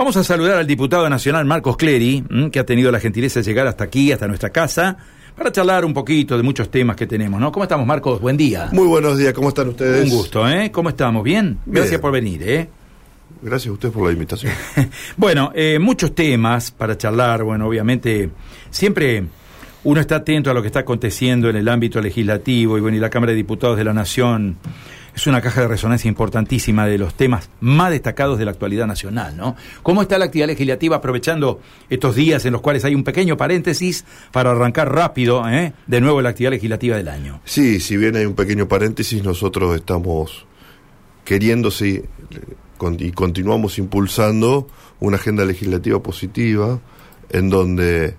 Vamos a saludar al diputado nacional Marcos Clery, que ha tenido la gentileza de llegar hasta aquí, hasta nuestra casa, para charlar un poquito de muchos temas que tenemos, ¿no? ¿Cómo estamos, Marcos? Buen día. Muy buenos días, ¿cómo están ustedes? Un gusto, ¿eh? ¿Cómo estamos? ¿Bien? Gracias por venir, ¿eh? Gracias a usted por la invitación. bueno, eh, muchos temas para charlar, bueno, obviamente siempre uno está atento a lo que está aconteciendo en el ámbito legislativo y bueno, y la Cámara de Diputados de la Nación es una caja de resonancia importantísima de los temas más destacados de la actualidad nacional, ¿no? ¿Cómo está la actividad legislativa aprovechando estos días en los cuales hay un pequeño paréntesis para arrancar rápido, ¿eh? de nuevo la actividad legislativa del año? Sí, si bien hay un pequeño paréntesis, nosotros estamos queriendo sí, y continuamos impulsando una agenda legislativa positiva en donde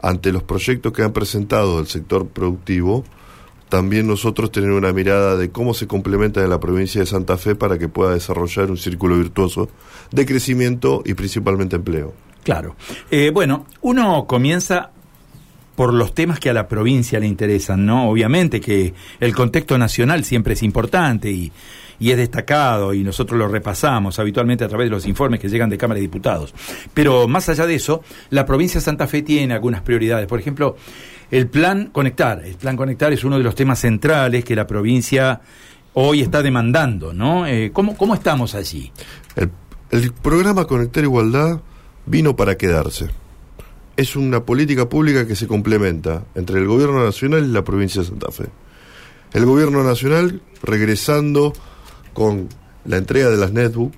ante los proyectos que han presentado el sector productivo, también nosotros tener una mirada de cómo se complementa en la provincia de Santa Fe para que pueda desarrollar un círculo virtuoso de crecimiento y principalmente empleo. Claro. Eh, bueno, uno comienza por los temas que a la provincia le interesan, ¿no? Obviamente que el contexto nacional siempre es importante y, y es destacado y nosotros lo repasamos habitualmente a través de los informes que llegan de Cámara de Diputados. Pero más allá de eso, la provincia de Santa Fe tiene algunas prioridades. Por ejemplo, el plan Conectar. El plan Conectar es uno de los temas centrales que la provincia hoy está demandando, ¿no? Eh, ¿cómo, ¿Cómo estamos allí? El, programa Conectar Igualdad vino para quedarse. Es una política pública que se complementa entre el gobierno nacional y la provincia de Santa Fe. El gobierno nacional regresando con la entrega de las netbook,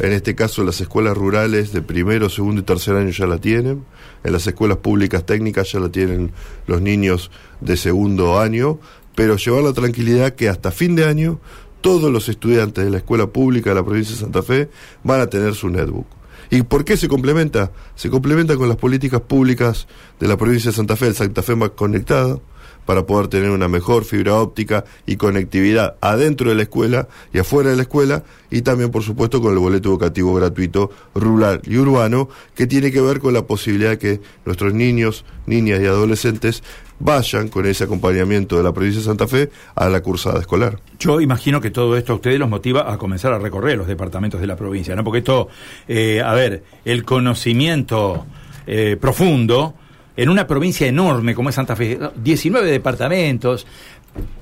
en este caso las escuelas rurales de primero, segundo y tercer año ya la tienen, en las escuelas públicas técnicas ya la tienen los niños de segundo año, pero llevar la tranquilidad que hasta fin de año todos los estudiantes de la escuela pública de la provincia de Santa Fe van a tener su netbook. ¿Y por qué se complementa? Se complementa con las políticas públicas de la provincia de Santa Fe, el Santa Fe más conectada, para poder tener una mejor fibra óptica y conectividad adentro de la escuela y afuera de la escuela y también por supuesto con el boleto educativo gratuito rural y urbano que tiene que ver con la posibilidad que nuestros niños, niñas y adolescentes vayan con ese acompañamiento de la provincia de Santa Fe a la cursada escolar. Yo imagino que todo esto a ustedes los motiva a comenzar a recorrer los departamentos de la provincia, ¿no? Porque esto, eh, a ver, el conocimiento eh, profundo en una provincia enorme como es Santa Fe, 19 departamentos,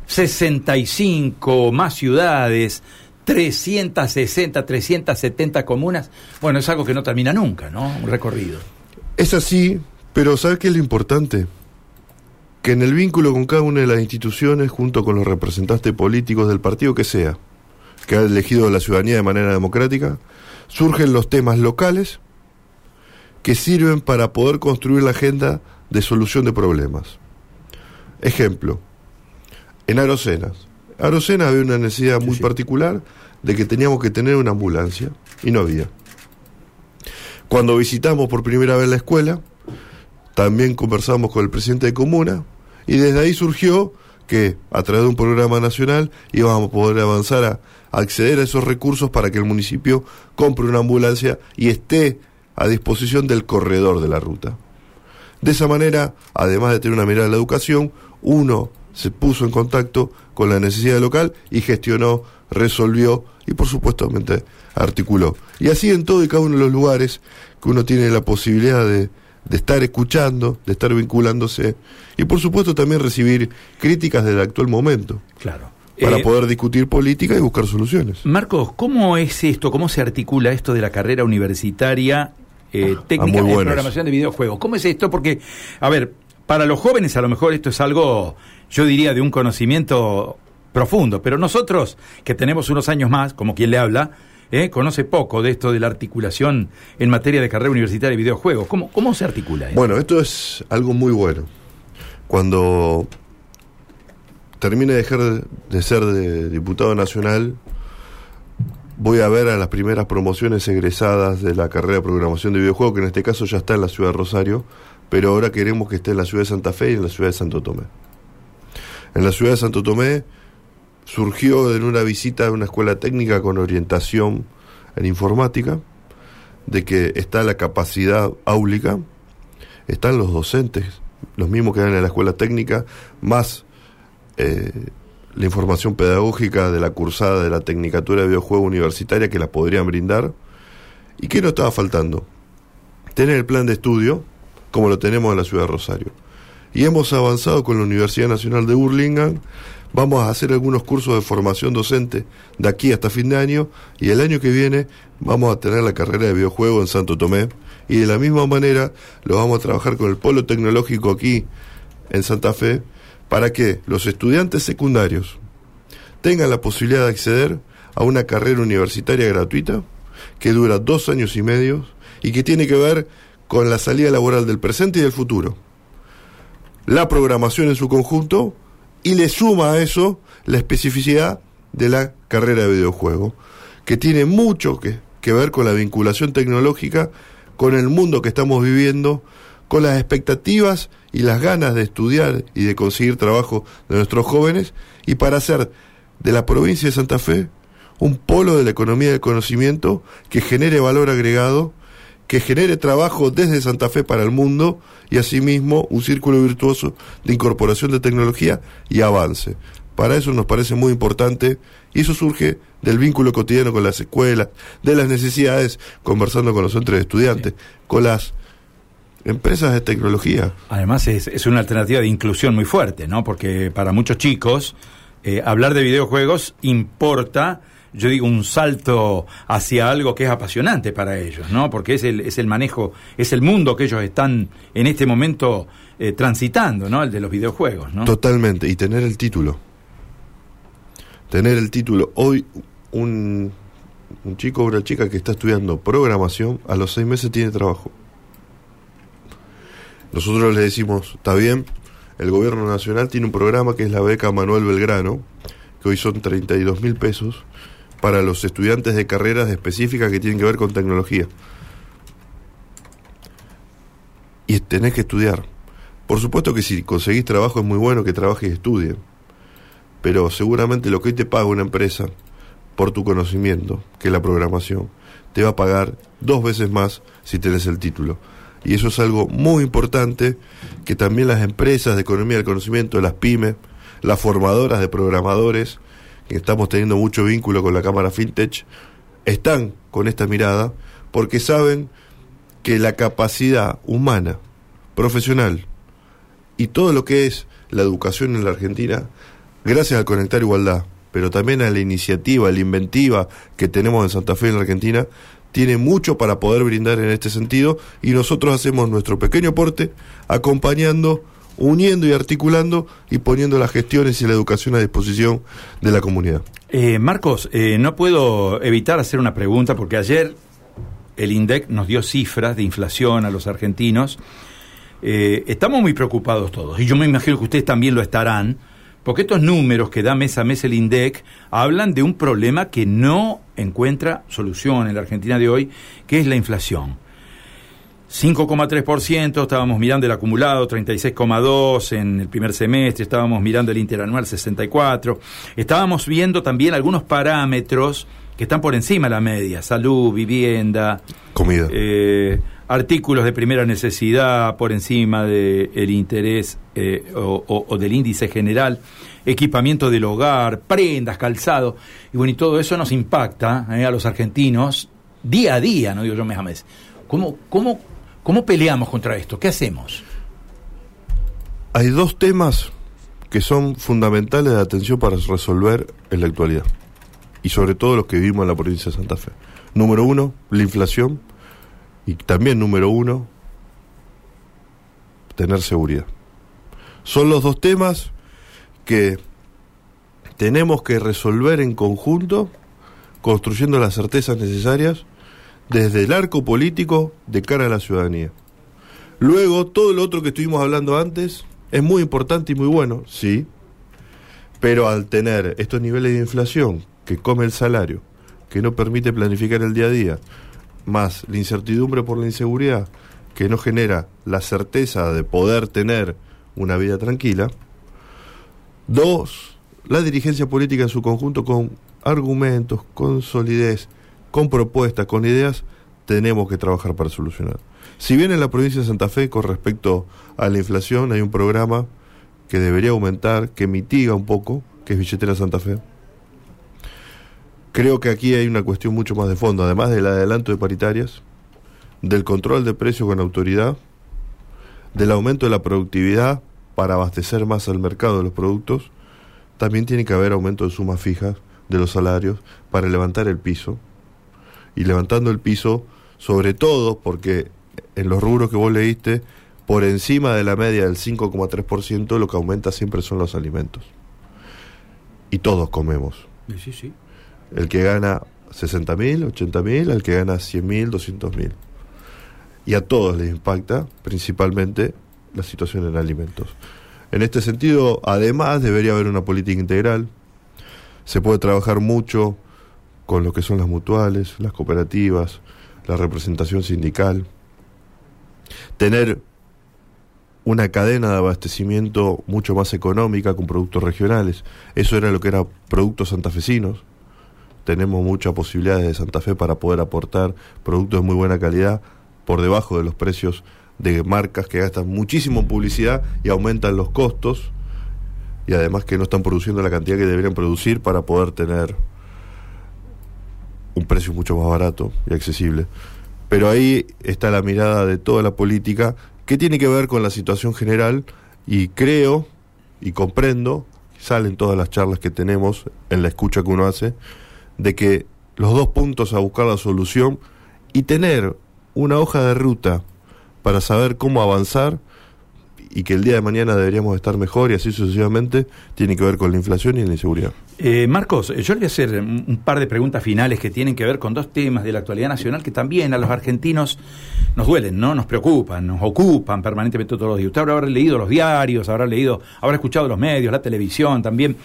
65 más ciudades, 360, 370 comunas, bueno, es algo que no termina nunca, ¿no? Un recorrido. Es así, pero ¿sabe qué es lo importante? Que en el vínculo con cada una de las instituciones, junto con los representantes políticos del partido que sea, que ha elegido la ciudadanía de manera democrática, surgen los temas locales que sirven para poder construir la agenda de solución de problemas. Ejemplo, en Arocenas. Arocenas había una necesidad muy particular de que teníamos que tener una ambulancia y no había. Cuando visitamos por primera vez la escuela, también conversamos con el presidente de comuna y desde ahí surgió que a través de un programa nacional íbamos a poder avanzar a acceder a esos recursos para que el municipio compre una ambulancia y esté a disposición del corredor de la ruta. De esa manera, además de tener una mirada de la educación, uno se puso en contacto con la necesidad local y gestionó, resolvió y por supuesto articuló. Y así en todo y cada uno de los lugares que uno tiene la posibilidad de, de estar escuchando, de estar vinculándose y por supuesto también recibir críticas del actual momento. Claro. Para Eh, poder discutir política y buscar soluciones. Marcos, ¿cómo es esto? ¿Cómo se articula esto de la carrera universitaria eh, técnica Ah, muy de programación de videojuegos? ¿Cómo es esto? Porque, a ver, para los jóvenes a lo mejor esto es algo, yo diría, de un conocimiento profundo, pero nosotros, que tenemos unos años más, como quien le habla, eh, conoce poco de esto de la articulación en materia de carrera universitaria de videojuegos. ¿Cómo, cómo se articula esto? Bueno, esto es algo muy bueno. Cuando termine de dejar de ser de diputado nacional, voy a ver a las primeras promociones egresadas de la carrera de programación de videojuegos, que en este caso ya está en la ciudad de Rosario, pero ahora queremos que esté en la ciudad de Santa Fe y en la ciudad de Santo Tomé. En la ciudad de Santo Tomé surgió en una visita a una escuela técnica con orientación en informática, de que está la capacidad áulica, están los docentes, los mismos que dan en la escuela técnica, más eh, la información pedagógica de la cursada de la Tecnicatura de Videojuego Universitaria que la podrían brindar, ¿Y qué nos estaba faltando? Tener el plan de estudio, como lo tenemos en la ciudad de Rosario. Y hemos avanzado con la Universidad Nacional de Burlingame. Vamos a hacer algunos cursos de formación docente de aquí hasta fin de año y el año que viene vamos a tener la carrera de videojuego en Santo Tomé y de la misma manera lo vamos a trabajar con el polo tecnológico aquí en Santa Fe para que los estudiantes secundarios tengan la posibilidad de acceder a una carrera universitaria gratuita que dura dos años y medio y que tiene que ver con la salida laboral del presente y del futuro. La programación en su conjunto y le suma a eso la especificidad de la carrera de videojuego, que tiene mucho que, que ver con la vinculación tecnológica, con el mundo que estamos viviendo, con las expectativas y las ganas de estudiar y de conseguir trabajo de nuestros jóvenes, y para hacer de la provincia de Santa Fe un polo de la economía del conocimiento que genere valor agregado, que genere trabajo desde Santa Fe para el mundo y asimismo un círculo virtuoso de incorporación de tecnología y avance. Para eso nos parece muy importante y eso surge del vínculo cotidiano con las escuelas, de las necesidades, conversando con los centros de estudiantes, con las empresas de tecnología. Además es, es, una alternativa de inclusión muy fuerte, ¿no? Porque para muchos chicos eh, hablar de videojuegos importa, yo digo, un salto hacia algo que es apasionante para ellos, ¿no? Porque es el, es el manejo, es el mundo que ellos están en este momento eh, transitando, ¿no? El de los videojuegos, ¿no? Totalmente, y tener el título. Tener el título. Hoy un, un chico o una chica que está estudiando programación, a los seis meses tiene trabajo. Nosotros le decimos, está bien, el gobierno nacional tiene un programa que es la beca Manuel Belgrano, que hoy son 32 mil pesos, para los estudiantes de carreras específicas que tienen que ver con tecnología. Y tenés que estudiar. Por supuesto que si conseguís trabajo es muy bueno que trabajes y estudies, pero seguramente lo que hoy te paga una empresa por tu conocimiento, que es la programación, te va a pagar dos veces más si tenés el título. Y eso es algo muy importante que también las empresas de economía del conocimiento, las pymes, las formadoras de programadores, que estamos teniendo mucho vínculo con la Cámara FinTech, están con esta mirada porque saben que la capacidad humana, profesional y todo lo que es la educación en la Argentina, gracias al Conectar Igualdad, pero también a la iniciativa, a la inventiva que tenemos en Santa Fe en la Argentina, tiene mucho para poder brindar en este sentido y nosotros hacemos nuestro pequeño aporte acompañando, uniendo y articulando y poniendo las gestiones y la educación a disposición de la comunidad. Eh, Marcos, eh, no puedo evitar hacer una pregunta porque ayer el INDEC nos dio cifras de inflación a los argentinos. Eh, estamos muy preocupados todos y yo me imagino que ustedes también lo estarán porque estos números que da mes a mes el INDEC hablan de un problema que no encuentra solución en la Argentina de hoy, que es la inflación. 5,3%, estábamos mirando el acumulado, 36,2% en el primer semestre, estábamos mirando el interanual 64%, estábamos viendo también algunos parámetros que están por encima de la media, salud, vivienda, comida. Eh, artículos de primera necesidad por encima del interés eh, o, del índice general, equipamiento del hogar, prendas, calzado, y bueno, y todo eso nos impacta eh, a los argentinos día a día, no digo yo mes a mes. ¿Cómo, cómo, ¿Cómo peleamos contra esto? ¿Qué hacemos? Hay dos temas que son fundamentales de atención para resolver en la actualidad, y sobre todo los que vivimos en la provincia de Santa Fe. Número uno, la inflación y también número uno, tener seguridad. Son los dos temas que tenemos que resolver en conjunto, construyendo las certezas necesarias desde el arco político de cara a la ciudadanía. Luego, todo lo otro que estuvimos hablando antes es muy importante y muy bueno, sí, pero al tener estos niveles de inflación que come el salario, que no permite planificar el día a día, más la incertidumbre por la inseguridad, que no genera la certeza de poder tener una vida tranquila. Dos, la dirigencia política en su conjunto con argumentos, con solidez, con propuestas, con ideas, tenemos que trabajar para solucionar. Si bien en la provincia de Santa Fe, con respecto a la inflación, hay un programa que debería aumentar, que mitiga un poco, que es Billetera Santa Fe. Creo que aquí hay una cuestión mucho más de fondo, además del adelanto de paritarias, del control de precios con autoridad, del aumento de la productividad para abastecer más al mercado de los productos, también tiene que haber aumento de sumas fijas de los salarios para levantar el piso. Y levantando el piso, sobre todo porque en los rubros que vos leíste, por encima de la media del 5,3%, lo que aumenta siempre son los alimentos. Y todos comemos. Sí, sí. El que gana 60 mil, 80 mil, el que gana 100 mil, 200 mil. Y a todos les impacta principalmente la situación en alimentos. En este sentido, además, debería haber una política integral. Se puede trabajar mucho con lo que son las mutuales, las cooperativas, la representación sindical. Tener una cadena de abastecimiento mucho más económica con productos regionales. Eso era lo que era productos santafesinos. Tenemos muchas posibilidades de Santa Fe para poder aportar productos de muy buena calidad por debajo de los precios de marcas que gastan muchísimo en publicidad y aumentan los costos y además que no están produciendo la cantidad que deberían producir para poder tener un precio mucho más barato y accesible. Pero ahí está la mirada de toda la política que tiene que ver con la situación general y creo y comprendo, salen todas las charlas que tenemos en la escucha que uno hace, de que los dos puntos a buscar la solución y tener una hoja de ruta para saber cómo avanzar y que el día de mañana deberíamos estar mejor y así sucesivamente, tiene que ver con la inflación y la inseguridad. Eh, Marcos, yo le voy a hacer un par de preguntas finales que tienen que ver con dos temas de la actualidad nacional que también a los argentinos nos duelen, ¿no? Nos preocupan, nos ocupan permanentemente todos los días. Usted habrá leído los diarios, habrá leído, habrá escuchado los medios, la televisión también.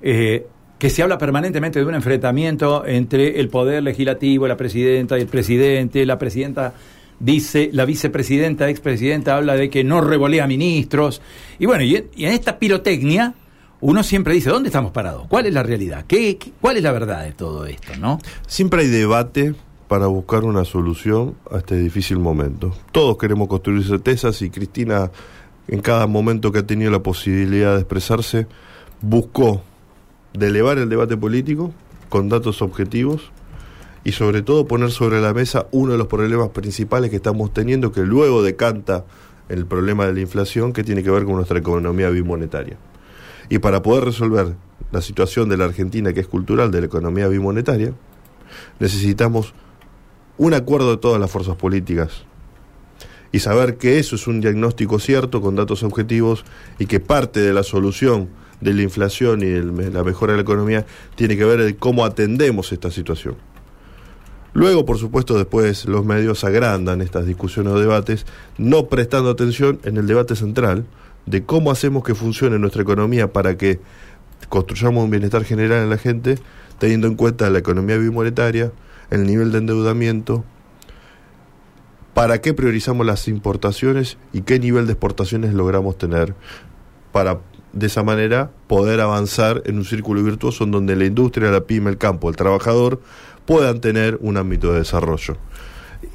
Eh, que se habla permanentemente de un enfrentamiento entre el poder legislativo, la presidenta y el presidente, la presidenta dice, la vicepresidenta, expresidenta habla de que no revolea ministros, y bueno, y en, esta pirotecnia uno siempre dice, ¿dónde estamos parados? ¿Cuál es la realidad? ¿Qué, cuál es la verdad de todo esto? ¿no? Siempre hay debate para buscar una solución a este difícil momento. Todos queremos construir certezas y Cristina, en cada momento que ha tenido la posibilidad de expresarse, buscó de elevar el debate político con datos objetivos y sobre todo poner sobre la mesa uno de los problemas principales que estamos teniendo, que luego decanta el problema de la inflación que tiene que ver con nuestra economía bimonetaria. Y para poder resolver la situación de la Argentina, que es cultural, de la economía bimonetaria, necesitamos un acuerdo de todas las fuerzas políticas y saber que eso es un diagnóstico cierto con datos objetivos y que parte de la solución de la inflación y la mejora de la economía tiene que ver cómo atendemos esta situación. Luego, por supuesto, después los medios agrandan estas discusiones o debates, no prestando atención en el debate central de cómo hacemos que funcione nuestra economía para que construyamos un bienestar general en la gente, teniendo en cuenta la economía bimonetaria, el nivel de endeudamiento, para qué priorizamos las importaciones y qué nivel de exportaciones logramos tener para de esa manera poder avanzar en un círculo virtuoso en donde la industria, la pyme, el campo, el trabajador puedan tener un ámbito de desarrollo.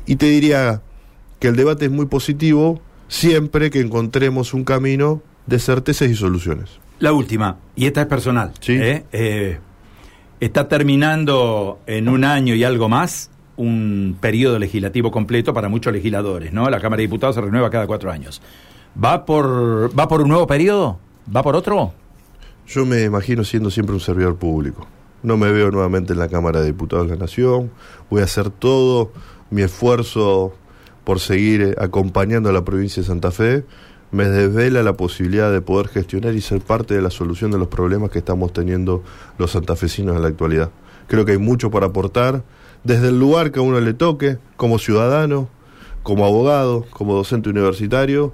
Y te diría que el debate es muy positivo siempre que encontremos un camino de certezas y soluciones. La última, y esta es personal. ¿eh? Eh, está terminando en un año y algo más un periodo legislativo completo para muchos legisladores, ¿no? La Cámara de Diputados se renueva cada cuatro años. ¿Va por, ¿Va por un nuevo periodo? ¿Va por otro? Yo me imagino siendo siempre un servidor público. No me veo nuevamente en la Cámara de Diputados de la Nación. Voy a hacer todo mi esfuerzo por seguir eh, acompañando a la provincia de Santa Fe. Me desvela la posibilidad de poder gestionar y ser parte de la solución de los problemas que estamos teniendo los santafesinos en la actualidad. Creo que hay mucho para aportar, desde el lugar que a uno le toque, como ciudadano, como abogado, como docente universitario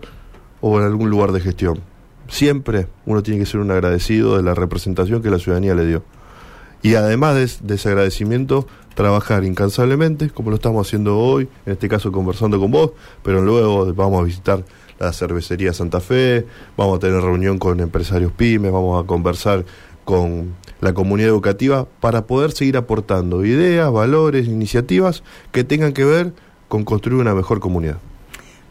o en algún lugar de gestión siempre uno tiene que ser un agradecido de la representación que la ciudadanía le dio. Y además de, ese agradecimiento, trabajar incansablemente, como lo estamos haciendo hoy, en este caso conversando con vos, pero luego vamos a visitar la cervecería Santa Fe, vamos a tener reunión con empresarios pymes, vamos a conversar con la comunidad educativa para poder seguir aportando ideas, valores, iniciativas que tengan que ver con construir una mejor comunidad.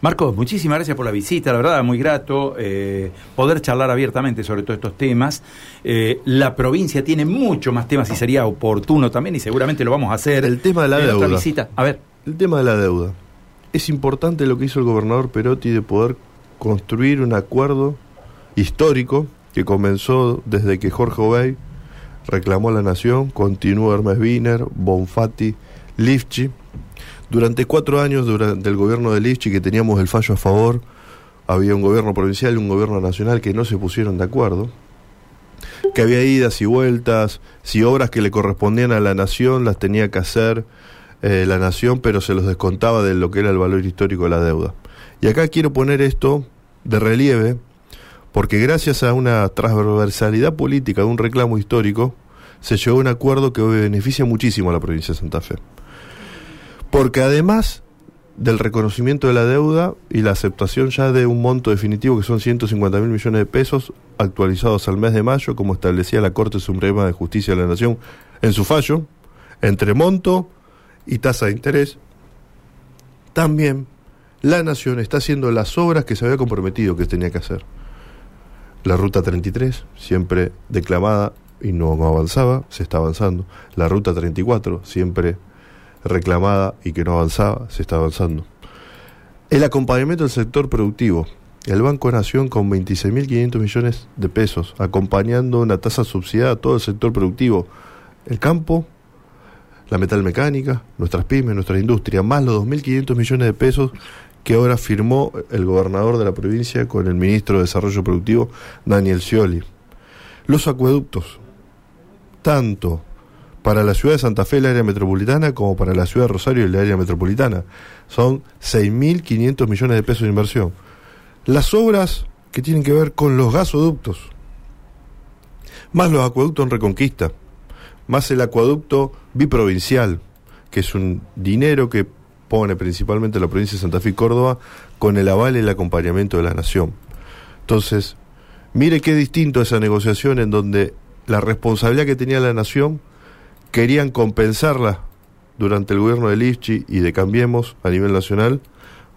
Marcos, muchísimas gracias por la visita, la verdad, muy grato eh, poder charlar abiertamente sobre todos estos temas. Eh, la provincia tiene mucho más temas y sería oportuno también y seguramente lo vamos a hacer. El tema de la deuda. visita. A ver. El tema de la deuda. Es importante lo que hizo el gobernador Perotti de poder construir un acuerdo histórico que comenzó desde que Jorge Obey reclamó a la nación, continuó Hermes Wiener, Bonfatti, Lifchi durante cuatro años durante el gobierno de Lichi, que teníamos el fallo a favor, había un gobierno provincial y un gobierno nacional que no se pusieron de acuerdo, que había idas y vueltas, si obras que le correspondían a la nación las tenía que hacer eh, la nación, pero se los descontaba de lo que era el valor histórico de la deuda. Y acá quiero poner esto de relieve, porque gracias a una transversalidad política de un reclamo histórico, se llegó a un acuerdo que hoy beneficia muchísimo a la provincia de Santa Fe. Porque además del reconocimiento de la deuda y la aceptación ya de un monto definitivo que son 150 mil millones de pesos actualizados al mes de mayo, como establecía la Corte Suprema de Justicia de la Nación en su fallo, entre monto y tasa de interés, también la Nación está haciendo las obras que se había comprometido que tenía que hacer. La Ruta 33, siempre declamada y no avanzaba, se está avanzando. La Ruta 34, siempre reclamada y que no avanzaba, se está avanzando. El acompañamiento del sector productivo. El Banco Nación con 26.500 millones de pesos, acompañando una tasa subsidiada a todo el sector productivo. El campo, la metalmecánica, nuestras pymes, nuestra industria, más los 2.500 millones de pesos que ahora firmó el gobernador de la provincia con el ministro de Desarrollo Productivo, Daniel Scioli. Los acueductos, tanto para la ciudad de Santa Fe, el área metropolitana, como para la ciudad de Rosario, el área metropolitana. Son 6.500 millones de pesos de inversión. Las obras que tienen que ver con los gasoductos, más los acueductos en Reconquista, más el acueducto biprovincial, que es un dinero que pone principalmente la provincia de Santa Fe y Córdoba con el aval y el acompañamiento de la nación. Entonces, mire qué distinto esa negociación en donde la responsabilidad que tenía la nación querían compensarla durante el gobierno de Lichi y de Cambiemos a nivel nacional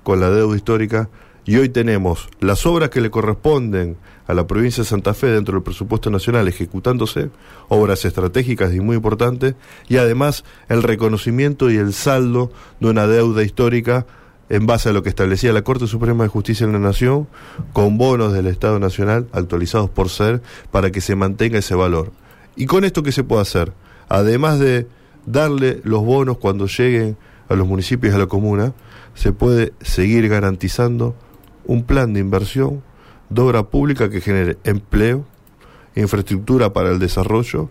con la deuda histórica y hoy tenemos las obras que le corresponden a la provincia de Santa Fe dentro del presupuesto nacional ejecutándose, obras estratégicas y muy importantes, y además el reconocimiento y el saldo de una deuda histórica en base a lo que establecía la Corte Suprema de Justicia en la Nación, con bonos del Estado Nacional actualizados por ser, para que se mantenga ese valor. ¿Y con esto qué se puede hacer? Además de darle los bonos cuando lleguen a los municipios y a la comuna, se puede seguir garantizando un plan de inversión de obra pública que genere empleo, infraestructura para el desarrollo,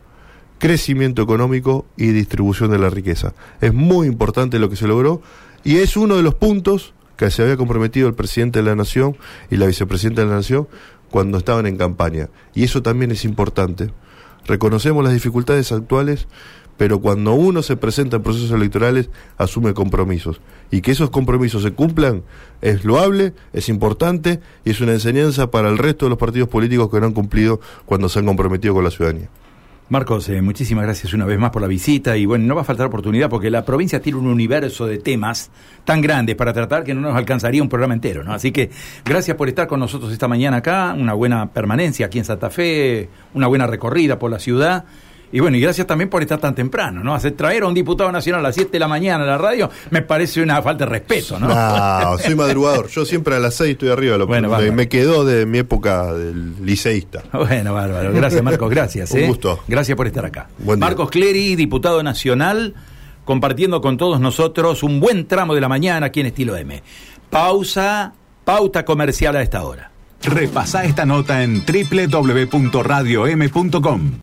crecimiento económico y distribución de la riqueza. Es muy importante lo que se logró y es uno de los puntos que se había comprometido el presidente de la Nación y la vicepresidenta de la Nación cuando estaban en campaña. Y eso también es importante Reconocemos las dificultades actuales, pero cuando uno se presenta en procesos electorales asume compromisos. Y que esos compromisos se cumplan es loable, es importante y es una enseñanza para el resto de los partidos políticos que no han cumplido cuando se han comprometido con la ciudadanía. Marcos, eh, muchísimas gracias una vez más por la visita y bueno, no va a faltar oportunidad porque la provincia tiene un universo de temas tan grandes para tratar que no nos alcanzaría un programa entero, ¿no? Así que gracias por estar con nosotros esta mañana acá, una buena permanencia aquí en Santa Fe, una buena recorrida por la ciudad y bueno, y gracias también por estar tan temprano, ¿no? Hacer traer a un diputado nacional a las 7 de la mañana a la radio me parece una falta de respeto, ¿no? No, soy madrugador. Yo siempre a las 6 estoy arriba. Lo bueno, me, quedó de mi época del liceísta. Bueno, bárbaro. Gracias, Marcos. Gracias. un ¿eh? gusto. Gracias por estar acá. Marcos Clery, diputado nacional, compartiendo con todos nosotros un buen tramo de la mañana aquí en Estilo M. Pausa, pauta comercial a esta hora. Repasa esta nota en www.radiom.com.